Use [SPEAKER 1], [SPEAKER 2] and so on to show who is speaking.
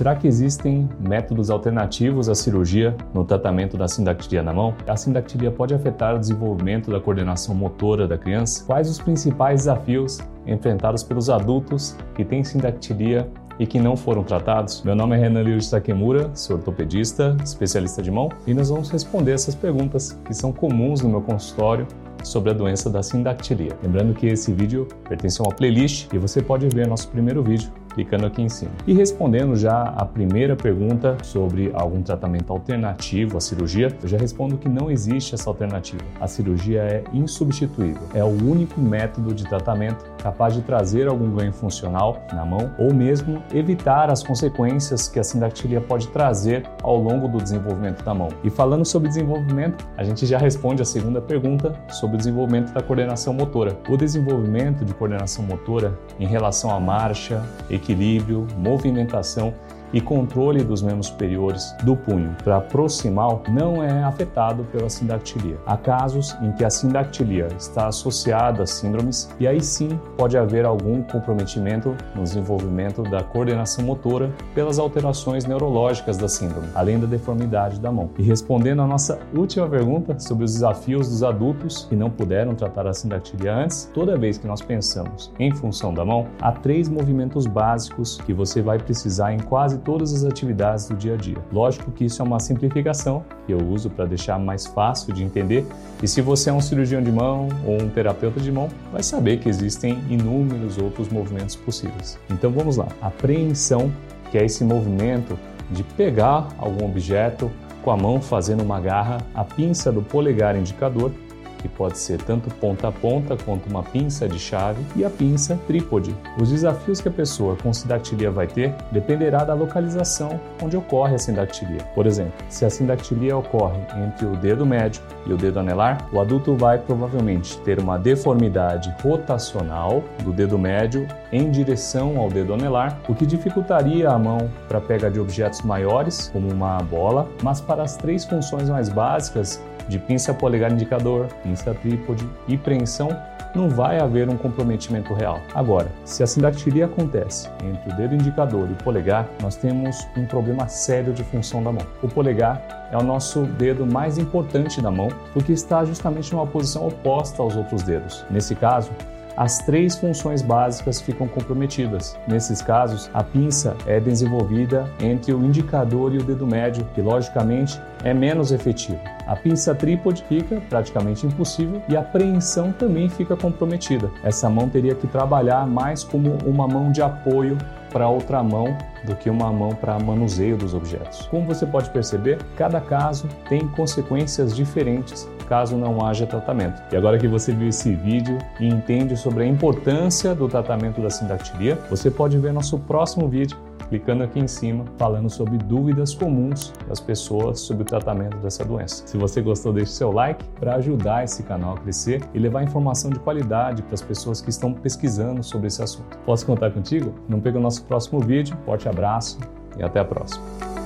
[SPEAKER 1] Será que existem métodos alternativos à cirurgia no tratamento da sindactilia na mão? A sindactilia pode afetar o desenvolvimento da coordenação motora da criança? Quais os principais desafios enfrentados pelos adultos que têm sindactilia e que não foram tratados? Meu nome é Renan Lio Takemura, sou ortopedista, especialista de mão, e nós vamos responder essas perguntas que são comuns no meu consultório sobre a doença da sindactilia. Lembrando que esse vídeo pertence a uma playlist e você pode ver nosso primeiro vídeo clicando aqui em cima. E respondendo já a primeira pergunta sobre algum tratamento alternativo à cirurgia, eu já respondo que não existe essa alternativa. A cirurgia é insubstituível. É o único método de tratamento capaz de trazer algum ganho funcional na mão ou mesmo evitar as consequências que a sindactilia pode trazer ao longo do desenvolvimento da mão. E falando sobre desenvolvimento, a gente já responde a segunda pergunta sobre o desenvolvimento da coordenação motora. O desenvolvimento de coordenação motora em relação à marcha, equilíbrio, movimentação e controle dos membros superiores do punho para proximal não é afetado pela sindactilia. Há casos em que a sindactilia está associada a síndromes e aí sim pode haver algum comprometimento no desenvolvimento da coordenação motora pelas alterações neurológicas da síndrome, além da deformidade da mão. E respondendo à nossa última pergunta sobre os desafios dos adultos que não puderam tratar a sindactilia antes, toda vez que nós pensamos em função da mão, há três movimentos básicos que você vai precisar em quase todas as atividades do dia a dia. Lógico que isso é uma simplificação que eu uso para deixar mais fácil de entender. E se você é um cirurgião de mão ou um terapeuta de mão, vai saber que existem inúmeros outros movimentos possíveis. Então vamos lá. A preensão, que é esse movimento de pegar algum objeto com a mão fazendo uma garra, a pinça do polegar indicador que pode ser tanto ponta a ponta quanto uma pinça de chave, e a pinça trípode. Os desafios que a pessoa com sindactilia vai ter dependerá da localização onde ocorre a sindactilia. Por exemplo, se a sindactilia ocorre entre o dedo médio e o dedo anelar, o adulto vai provavelmente ter uma deformidade rotacional do dedo médio em direção ao dedo anelar, o que dificultaria a mão para pegar de objetos maiores, como uma bola, mas para as três funções mais básicas de pinça polegar indicador, pinça trípode e preensão, não vai haver um comprometimento real. Agora, se a sindactilia acontece entre o dedo indicador e o polegar, nós temos um problema sério de função da mão. O polegar é o nosso dedo mais importante da mão porque está justamente numa posição oposta aos outros dedos. Nesse caso, as três funções básicas ficam comprometidas. Nesses casos, a pinça é desenvolvida entre o indicador e o dedo médio, que logicamente é menos efetivo. A pinça trípode fica praticamente impossível e a preensão também fica comprometida. Essa mão teria que trabalhar mais como uma mão de apoio para outra mão do que uma mão para manuseio dos objetos. Como você pode perceber, cada caso tem consequências diferentes caso não haja tratamento. E agora que você viu esse vídeo e entende sobre a importância do tratamento da sindactilia, você pode ver nosso próximo vídeo clicando aqui em cima, falando sobre dúvidas comuns das pessoas sobre o tratamento dessa doença. Se você gostou, deixe seu like para ajudar esse canal a crescer e levar informação de qualidade para as pessoas que estão pesquisando sobre esse assunto. Posso contar contigo? Não perca o nosso próximo vídeo. Forte abraço e até a próxima.